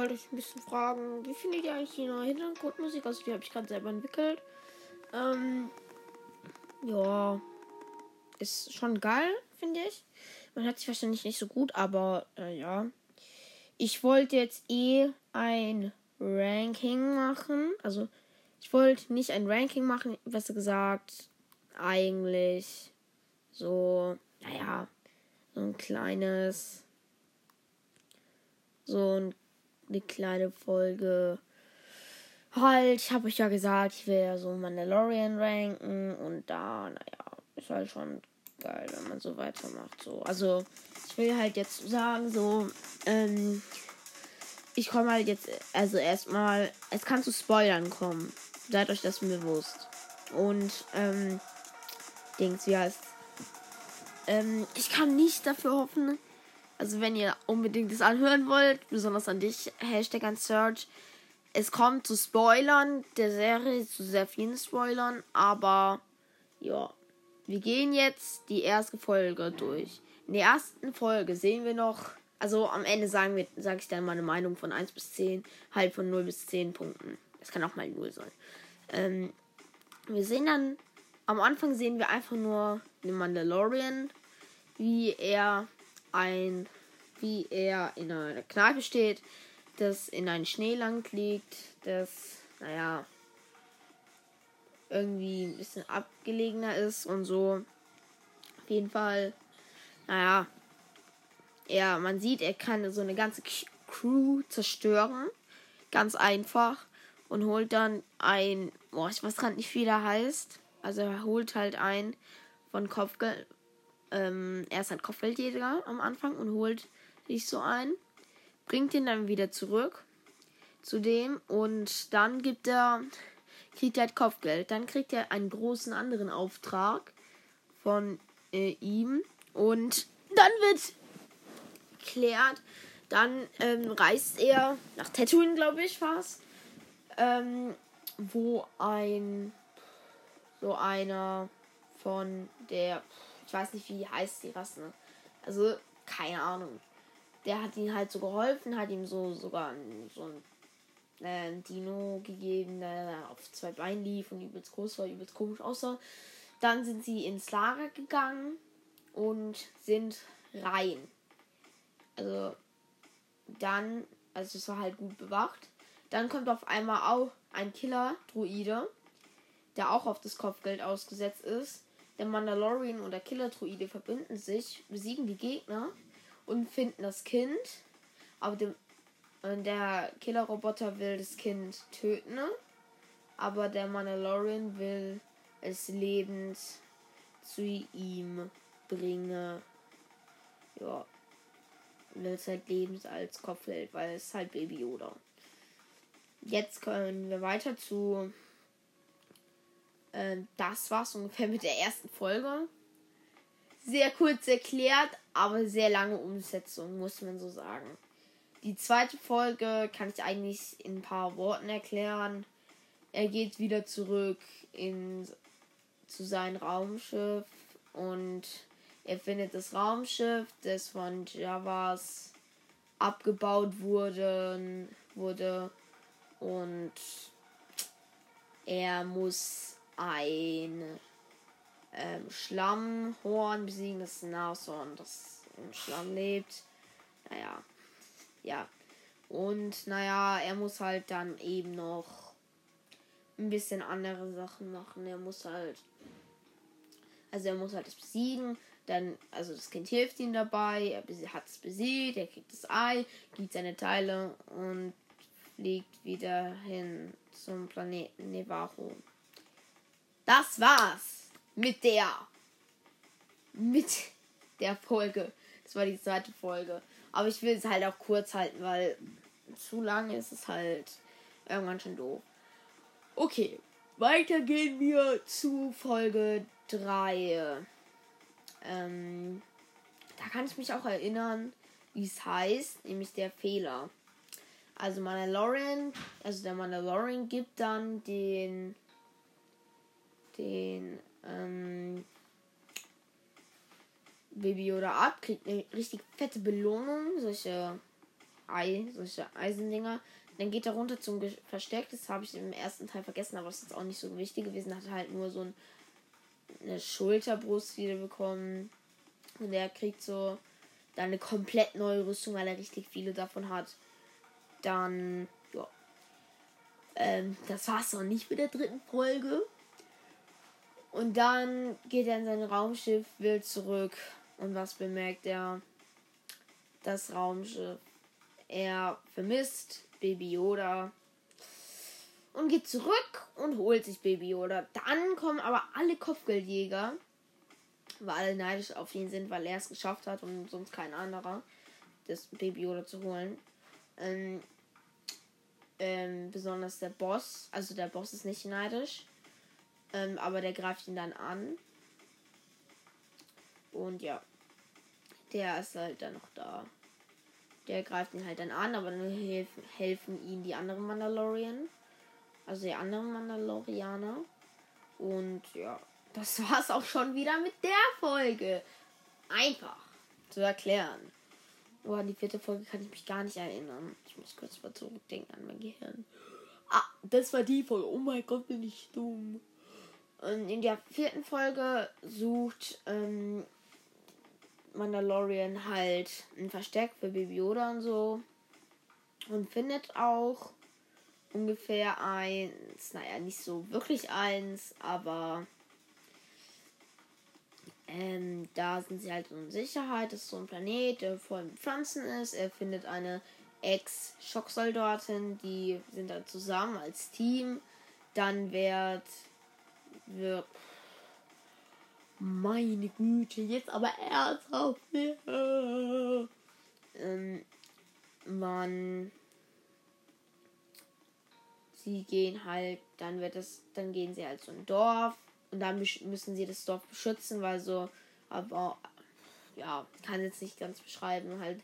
wollte euch ein bisschen fragen, wie findet ihr eigentlich die neue Hintergrundmusik? Also die habe ich gerade selber entwickelt. Ähm, ja, ist schon geil, finde ich. Man hört sich wahrscheinlich nicht so gut, aber äh, ja. Ich wollte jetzt eh ein Ranking machen. Also ich wollte nicht ein Ranking machen, besser gesagt, eigentlich so, naja, so ein kleines, so ein, eine kleine Folge. Halt, ich habe euch ja gesagt, ich will ja so Mandalorian ranken und da, naja, ist halt schon geil, wenn man so weitermacht. So. Also, ich will halt jetzt sagen, so, ähm, ich komme halt jetzt, also erstmal, es kann zu Spoilern kommen. Seid euch das bewusst. Und, ähm, Dings, wie heißt ähm, ich kann nicht dafür hoffen. Also wenn ihr unbedingt das anhören wollt, besonders an dich, Hashtag an Search. Es kommt zu Spoilern der Serie, zu sehr vielen Spoilern, aber ja, wir gehen jetzt die erste Folge durch. In der ersten Folge sehen wir noch, also am Ende sagen wir, sage ich dann meine Meinung von 1 bis 10, halt von 0 bis 10 Punkten. Es kann auch mal 0 sein. Ähm, wir sehen dann, am Anfang sehen wir einfach nur den Mandalorian, wie er ein, wie er in einer Kneipe steht, das in ein Schneeland liegt, das, naja, irgendwie ein bisschen abgelegener ist und so. Auf jeden Fall, naja, er, man sieht, er kann so eine ganze Crew zerstören. Ganz einfach. Und holt dann ein, boah, ich weiß gerade nicht, wie der heißt. Also er holt halt ein von Kopfgeld. Ähm, er ist halt Kopfgeldjäger am Anfang und holt sich so ein. Bringt ihn dann wieder zurück zu dem und dann gibt er kriegt er halt Kopfgeld. Dann kriegt er einen großen anderen Auftrag von äh, ihm. Und dann wird klärt, dann ähm, reist er nach Tatooine, glaube ich, fast. Ähm, wo ein so einer von der, ich weiß nicht, wie heißt die Rasse. Also, keine Ahnung. Der hat ihm halt so geholfen, hat ihm so sogar so ein äh, Dino gegeben, der auf zwei Beinen lief und übelst groß war, übelst komisch aussah. Dann sind sie ins Lager gegangen und sind rein. Also dann, also es war halt gut bewacht. Dann kommt auf einmal auch ein Killer-Druide, der auch auf das Kopfgeld ausgesetzt ist. Der Mandalorian und der Killer-Druide verbinden sich, besiegen die Gegner und finden das Kind. Aber dem und der Killerroboter will das Kind töten, aber der Mandalorian will es lebend zu ihm bringen. Ja. Will es halt lebend als Kopf hält, weil es halt Baby Yoda. Jetzt können wir weiter zu. Äh, das war's ungefähr mit der ersten Folge. Sehr kurz erklärt, aber sehr lange Umsetzung, muss man so sagen. Die zweite Folge kann ich eigentlich in ein paar Worten erklären. Er geht wieder zurück in, zu seinem Raumschiff und er findet das Raumschiff, das von Javas abgebaut wurde, wurde und er muss ein ähm, Schlammhorn besiegen, das Nashorn, das im Schlamm lebt. Naja, ja. Und naja, er muss halt dann eben noch ein bisschen andere Sachen machen. Er muss halt. Also er muss halt es besiegen. Dann, also das Kind hilft ihm dabei. Er hat es besiegt. Er kriegt das Ei, gibt seine Teile und fliegt wieder hin zum Planeten Nevajo. Das war's mit der mit der Folge. Das war die zweite Folge. Aber ich will es halt auch kurz halten, weil zu lang ist es halt irgendwann schon doof. Okay, weiter gehen wir zu Folge 3. Ähm, da kann ich mich auch erinnern, wie es heißt, nämlich der Fehler. Also Mandalorian, also der Mandalorian gibt dann den den ähm, Baby Yoda ab, kriegt eine richtig fette Belohnung, solche Ei, solche Eisendinger. Dann geht er runter zum Versteck. Das habe ich im ersten Teil vergessen, aber es ist auch nicht so wichtig gewesen. Hat halt nur so ein, eine Schulterbrust wieder bekommen. Und er kriegt so dann eine komplett neue Rüstung, weil er richtig viele davon hat. Dann, ja. Ähm, das war's noch nicht mit der dritten Folge. Und dann geht er in sein Raumschiff, will zurück. Und was bemerkt er? Das Raumschiff. Er vermisst Baby Yoda. Und geht zurück und holt sich Baby Yoda. Dann kommen aber alle Kopfgeldjäger. Weil alle neidisch auf ihn sind, weil er es geschafft hat und sonst kein anderer. Das Baby Yoda zu holen. Ähm, ähm, besonders der Boss. Also der Boss ist nicht neidisch. Ähm, aber der greift ihn dann an. Und ja. Der ist halt dann noch da. Der greift ihn halt dann an, aber dann helfen, helfen ihm die anderen Mandalorian. Also die anderen Mandalorianer. Und ja, das war's auch schon wieder mit der Folge. Einfach zu erklären. Oh, an die vierte Folge kann ich mich gar nicht erinnern. Ich muss kurz mal zurückdenken an mein Gehirn. Ah, das war die Folge. Oh mein Gott, bin ich dumm. Und in der vierten Folge sucht ähm, Mandalorian halt ein Versteck für Baby Yoda und so. Und findet auch ungefähr eins. Naja, nicht so wirklich eins, aber ähm, da sind sie halt in Sicherheit. Das ist so ein Planet, der voll mit Pflanzen ist. Er findet eine Ex-Schocksoldatin, die sind da zusammen als Team. Dann wird wird. Meine Güte, jetzt aber ernsthaft. Ähm, man. Sie gehen halt, dann wird es, dann gehen sie halt zu einem Dorf und dann müssen sie das Dorf beschützen, weil so, aber ja, kann jetzt nicht ganz beschreiben, halt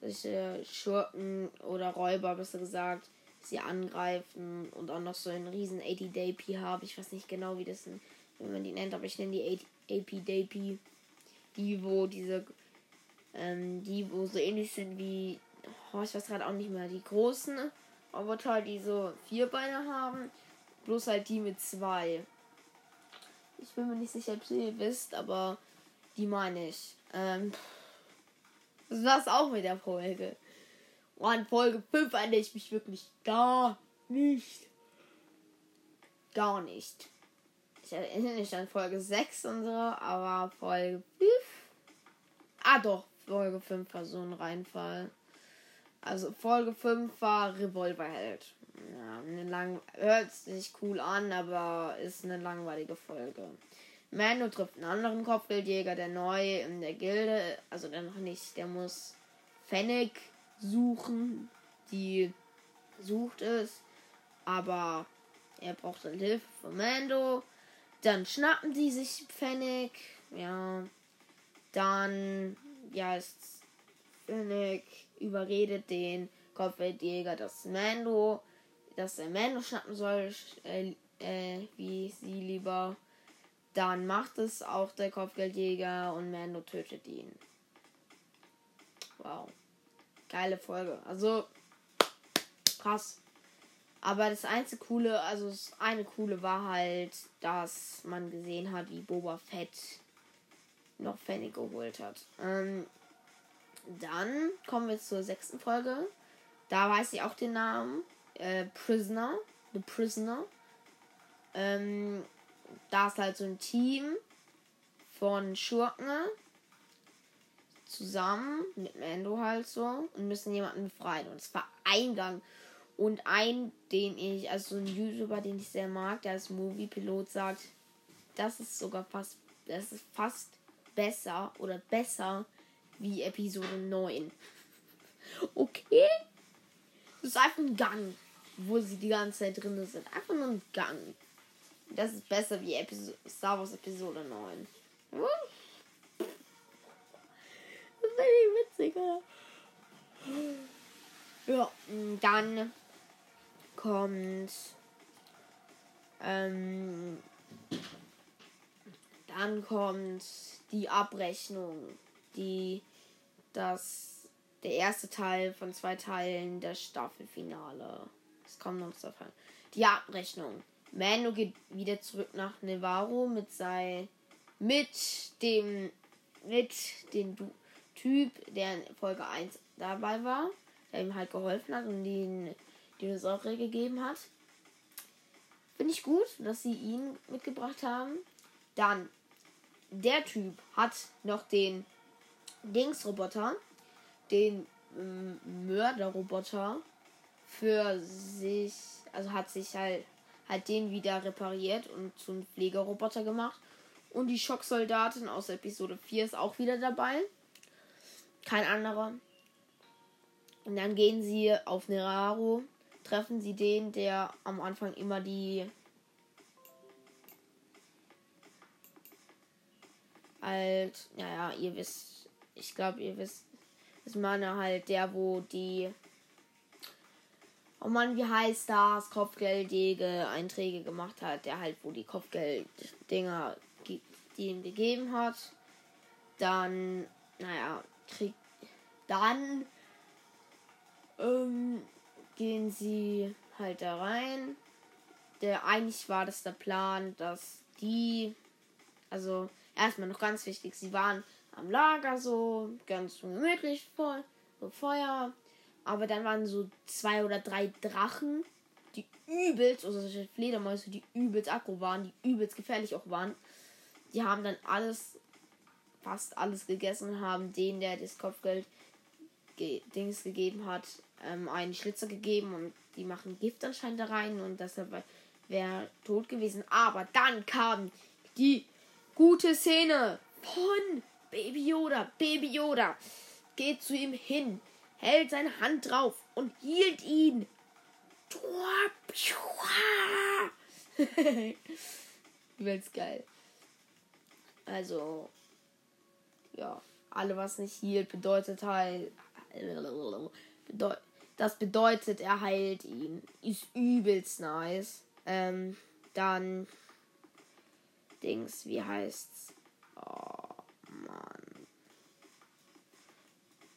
solche Schurken oder Räuber, besser gesagt, sie angreifen und auch noch so einen riesen AT-DP habe. Ich weiß nicht genau, wie das, wie man die nennt, aber ich nenne die AP-DP. Die, wo diese, ähm, die, wo so ähnlich sind wie, oh, ich weiß gerade auch nicht mehr, die großen Roboter, die so vier Beine haben, bloß halt die mit zwei. Ich bin mir nicht sicher, ob ihr wisst, aber die meine ich. Ähm, das war's auch mit der Folge. An Folge 5 erinnere ich mich wirklich gar nicht. Gar nicht. Ich erinnere mich an Folge 6 und so, aber Folge 5. Ah doch, Folge 5 war so ein Reinfall. Also Folge 5 war Revolverheld. Ja, eine lang hört sich cool an, aber ist eine langweilige Folge. Mando trifft einen anderen Kopfgeldjäger, der neu in der Gilde, also der noch nicht, der muss Fennec suchen. Die sucht es. Aber er braucht dann Hilfe von Mando. Dann schnappen die sich Pfennig. Ja. Dann, ja, ist Pfennig überredet den Kopfgeldjäger, dass Mando, dass er Mando schnappen soll, äh, äh, wie sie lieber. Dann macht es auch der Kopfgeldjäger und Mando tötet ihn. Wow geile Folge. Also krass. Aber das einzige coole, also das eine coole war halt, dass man gesehen hat, wie Boba Fett noch Fennec geholt hat. Ähm, dann kommen wir zur sechsten Folge. Da weiß ich auch den Namen. Äh, Prisoner. The Prisoner. Ähm, da ist halt so ein Team von Schurken, zusammen mit Mando halt so und müssen jemanden befreien. Und zwar Eingang. Und ein, den ich, also ein YouTuber, den ich sehr mag, der als Movie-Pilot sagt, das ist sogar fast, das ist fast besser oder besser wie Episode 9. Okay? Das ist einfach ein Gang, wo sie die ganze Zeit drin sind. Einfach nur ein Gang. Das ist besser wie Episode, Star Wars Episode 9. Hm? Witziger. Ja, dann kommt. Ähm, dann kommt die Abrechnung, die das der erste Teil von zwei Teilen der Staffelfinale. Es kommt noch zwei Teile. Die Abrechnung. Mando geht wieder zurück nach Nevarro mit sei mit dem mit dem du Typ, der in Folge 1 dabei war, der ihm halt geholfen hat und den Dinosaurier gegeben hat. Finde ich gut, dass sie ihn mitgebracht haben. Dann, der Typ hat noch den Dingsroboter, den ähm, Mörderroboter für sich, also hat sich halt, halt den wieder repariert und zum Pflegeroboter gemacht. Und die Schocksoldatin aus Episode 4 ist auch wieder dabei. Kein anderer. Und dann gehen sie auf Neraro, treffen sie den, der am Anfang immer die halt, naja, ihr wisst, ich glaube, ihr wisst, ist meine halt der, wo die Oh Mann, wie heißt das? Kopfgeldige Einträge gemacht hat, der halt, wo die Kopfgelddinger die ihm gegeben hat. Dann, naja, kriegt. Dann ähm, gehen sie halt da rein. Der eigentlich war das der Plan, dass die, also erstmal noch ganz wichtig, sie waren am Lager so ganz gemütlich voll, so Feuer, aber dann waren so zwei oder drei Drachen, die übelst, also solche Fledermäuse, die übelst aggro waren, die übelst gefährlich auch waren. Die haben dann alles, fast alles gegessen und haben den, der das Kopfgeld ge Dings gegeben hat, ähm, einen Schlitzer gegeben und die machen Gift anscheinend da rein und deshalb wäre tot gewesen. Aber dann kam die gute Szene von Baby Yoda. Baby Yoda geht zu ihm hin, hält seine Hand drauf und hielt ihn. Übelst geil. Also, ja, alle was nicht hielt, bedeutet halt. Das bedeutet, er heilt ihn. Ist übelst nice. Ähm, dann. Dings, wie heißt's? Oh, Mann.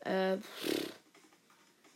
Äh,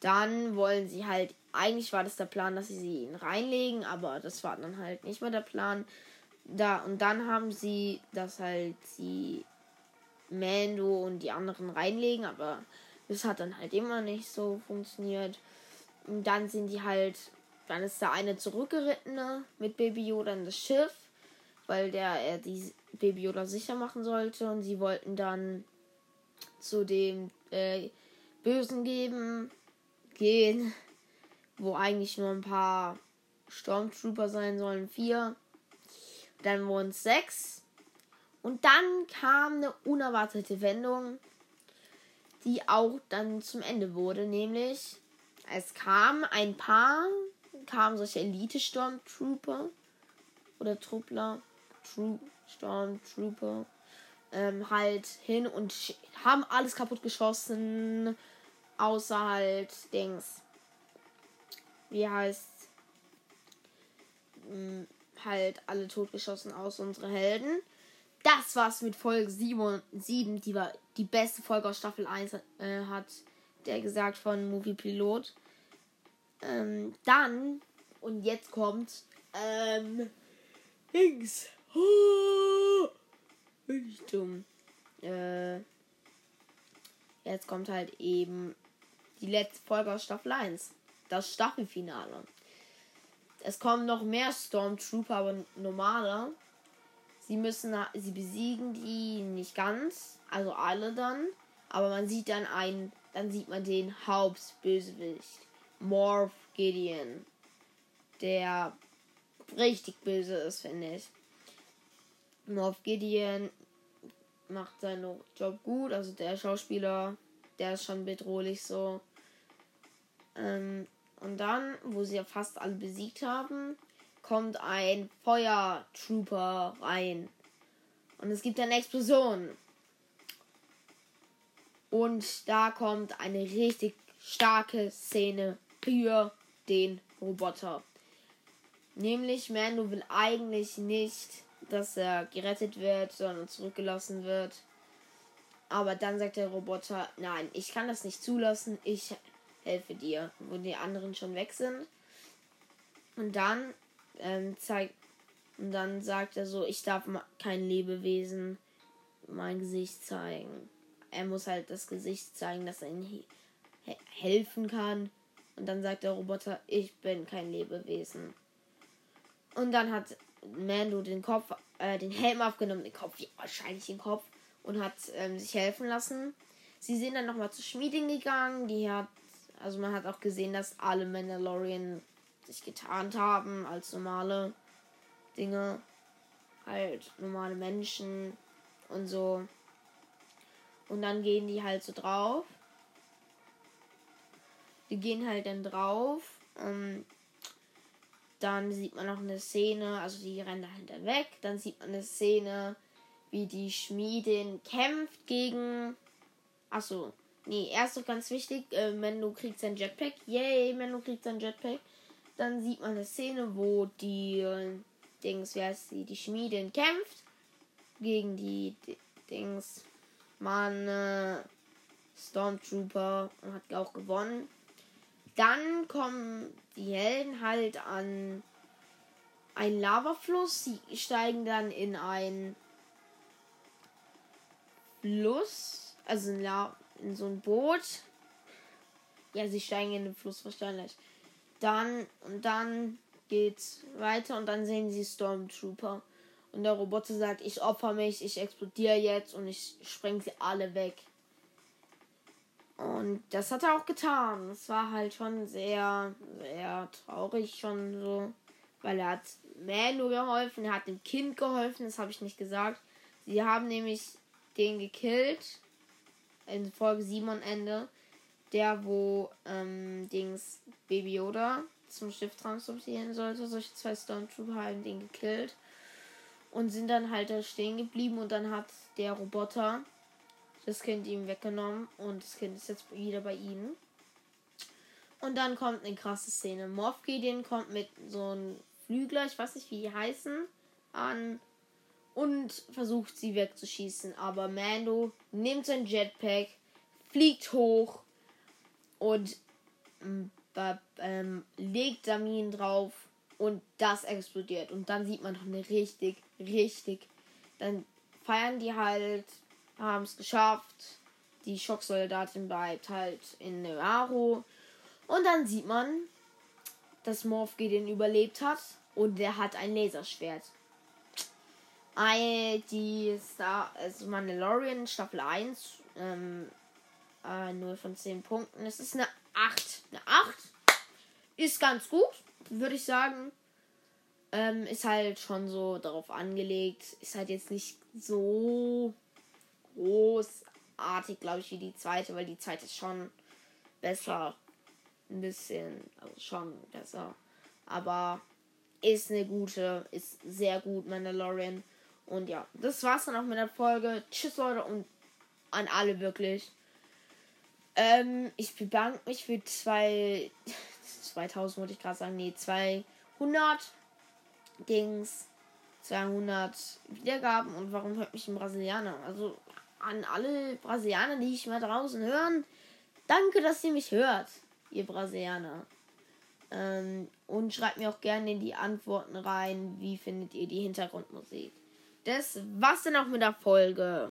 dann wollen sie halt. Eigentlich war das der Plan, dass sie ihn reinlegen, aber das war dann halt nicht mehr der Plan. Da, und dann haben sie das halt sie Mando und die anderen reinlegen, aber das hat dann halt immer nicht so funktioniert. Und dann sind die halt, dann ist der eine zurückgerittene mit Baby Yoda in das Schiff, weil der er die Baby Yoda sicher machen sollte. Und sie wollten dann zu dem äh, Bösen geben, gehen, wo eigentlich nur ein paar Stormtrooper sein sollen, vier. Dann wurden sechs. Und dann kam eine unerwartete Wendung die auch dann zum Ende wurde, nämlich es kam ein paar, kamen solche Elite-Stormtrooper oder Truppler, Tru Stormtrooper, ähm, halt hin und haben alles kaputt geschossen, außer halt Dings. Wie heißt hm, halt alle totgeschossen aus unsere Helden das war's mit Folge 7, 7 die war die beste Folge aus Staffel 1, äh, hat der gesagt von Movie Pilot. Ähm, dann, und jetzt kommt, ähm, Dings. Oh, bin ich dumm. Äh, jetzt kommt halt eben die letzte Folge aus Staffel 1. Das Staffelfinale. Es kommen noch mehr Stormtrooper, aber normale. Sie müssen, sie besiegen die nicht ganz, also alle dann, aber man sieht dann einen, dann sieht man den Hauptbösewicht, Morph Gideon, der richtig böse ist, finde ich. Morph Gideon macht seinen Job gut, also der Schauspieler, der ist schon bedrohlich so. Ähm, und dann, wo sie ja fast alle besiegt haben, kommt ein Feuertrooper rein. Und es gibt eine Explosion. Und da kommt eine richtig starke Szene für den Roboter. Nämlich Mando will eigentlich nicht, dass er gerettet wird, sondern zurückgelassen wird. Aber dann sagt der Roboter, nein, ich kann das nicht zulassen, ich helfe dir, wo die anderen schon weg sind. Und dann ähm, zeigt und dann sagt er so, ich darf kein Lebewesen mein Gesicht zeigen. Er muss halt das Gesicht zeigen, dass er ihnen he helfen kann. Und dann sagt der Roboter, ich bin kein Lebewesen. Und dann hat Mando den Kopf, äh, den Helm abgenommen, den Kopf, wahrscheinlich den Kopf, und hat ähm, sich helfen lassen. Sie sind dann nochmal zur Schmiedin gegangen. Die hat, also man hat auch gesehen, dass alle Mandalorian sich getarnt haben als normale Dinge. Halt normale Menschen und so. Und dann gehen die halt so drauf. Die gehen halt dann drauf. Ähm, dann sieht man noch eine Szene, also die rennen dahinter weg. Dann sieht man eine Szene, wie die Schmiedin kämpft gegen. Achso, nee, erst noch ganz wichtig, äh, Mendo kriegt sein Jetpack. Yay, Mendo kriegt sein Jetpack. Dann sieht man eine Szene, wo die äh, Dings, wer ist die, die Schmiedin kämpft gegen die, Dings, man äh, Stormtrooper und hat auch gewonnen. Dann kommen die Helden halt an einen Lavafluss. Sie steigen dann in ein Fluss, also in, La in so ein Boot. Ja, sie steigen in den Fluss wahrscheinlich. Dann und dann geht's weiter und dann sehen sie Stormtrooper. Und der Roboter sagt, ich opfer mich, ich explodiere jetzt und ich spreng sie alle weg. Und das hat er auch getan. Es war halt schon sehr, sehr traurig schon so. Weil er hat Mando geholfen, er hat dem Kind geholfen, das habe ich nicht gesagt. Sie haben nämlich den gekillt. In Folge 7 am Ende. Der, wo ähm, Dings Baby Yoda zum Schiff transportieren sollte. Solche zwei Stormtrooper haben den gekillt. Und sind dann halt da stehen geblieben und dann hat der Roboter das Kind ihm weggenommen und das Kind ist jetzt wieder bei ihnen. Und dann kommt eine krasse Szene. Moff Gideon kommt mit so einem Flügler, ich weiß nicht wie die heißen, an und versucht sie wegzuschießen. Aber Mando nimmt sein Jetpack, fliegt hoch und ähm, ähm, legt Samin drauf und das explodiert. Und dann sieht man noch eine richtig, richtig. Dann feiern die halt, haben es geschafft. Die Schocksoldatin bleibt halt in Nearo. Und dann sieht man, dass Morph den überlebt hat. Und der hat ein Laserschwert. Die Star, also Mandalorian Staffel 1, ähm, äh, 0 von 10 Punkten. Es ist eine 8. Eine 8 ist ganz gut würde ich sagen. Ähm, ist halt schon so darauf angelegt. Ist halt jetzt nicht so großartig, glaube ich, wie die zweite, weil die zweite ist schon besser. Ein bisschen, also schon besser. Aber ist eine gute, ist sehr gut, Mandalorian. Und ja, das war's dann auch mit der Folge. Tschüss, Leute, und an alle wirklich. Ähm, ich bedanke mich für zwei 2000 wollte ich gerade sagen, nee, 200 Dings, 200 Wiedergaben und warum hört mich ein Brasilianer? Also an alle Brasilianer, die ich mal draußen hören, danke, dass ihr mich hört, ihr Brasilianer. Ähm, und schreibt mir auch gerne in die Antworten rein, wie findet ihr die Hintergrundmusik. Das war's dann auch mit der Folge.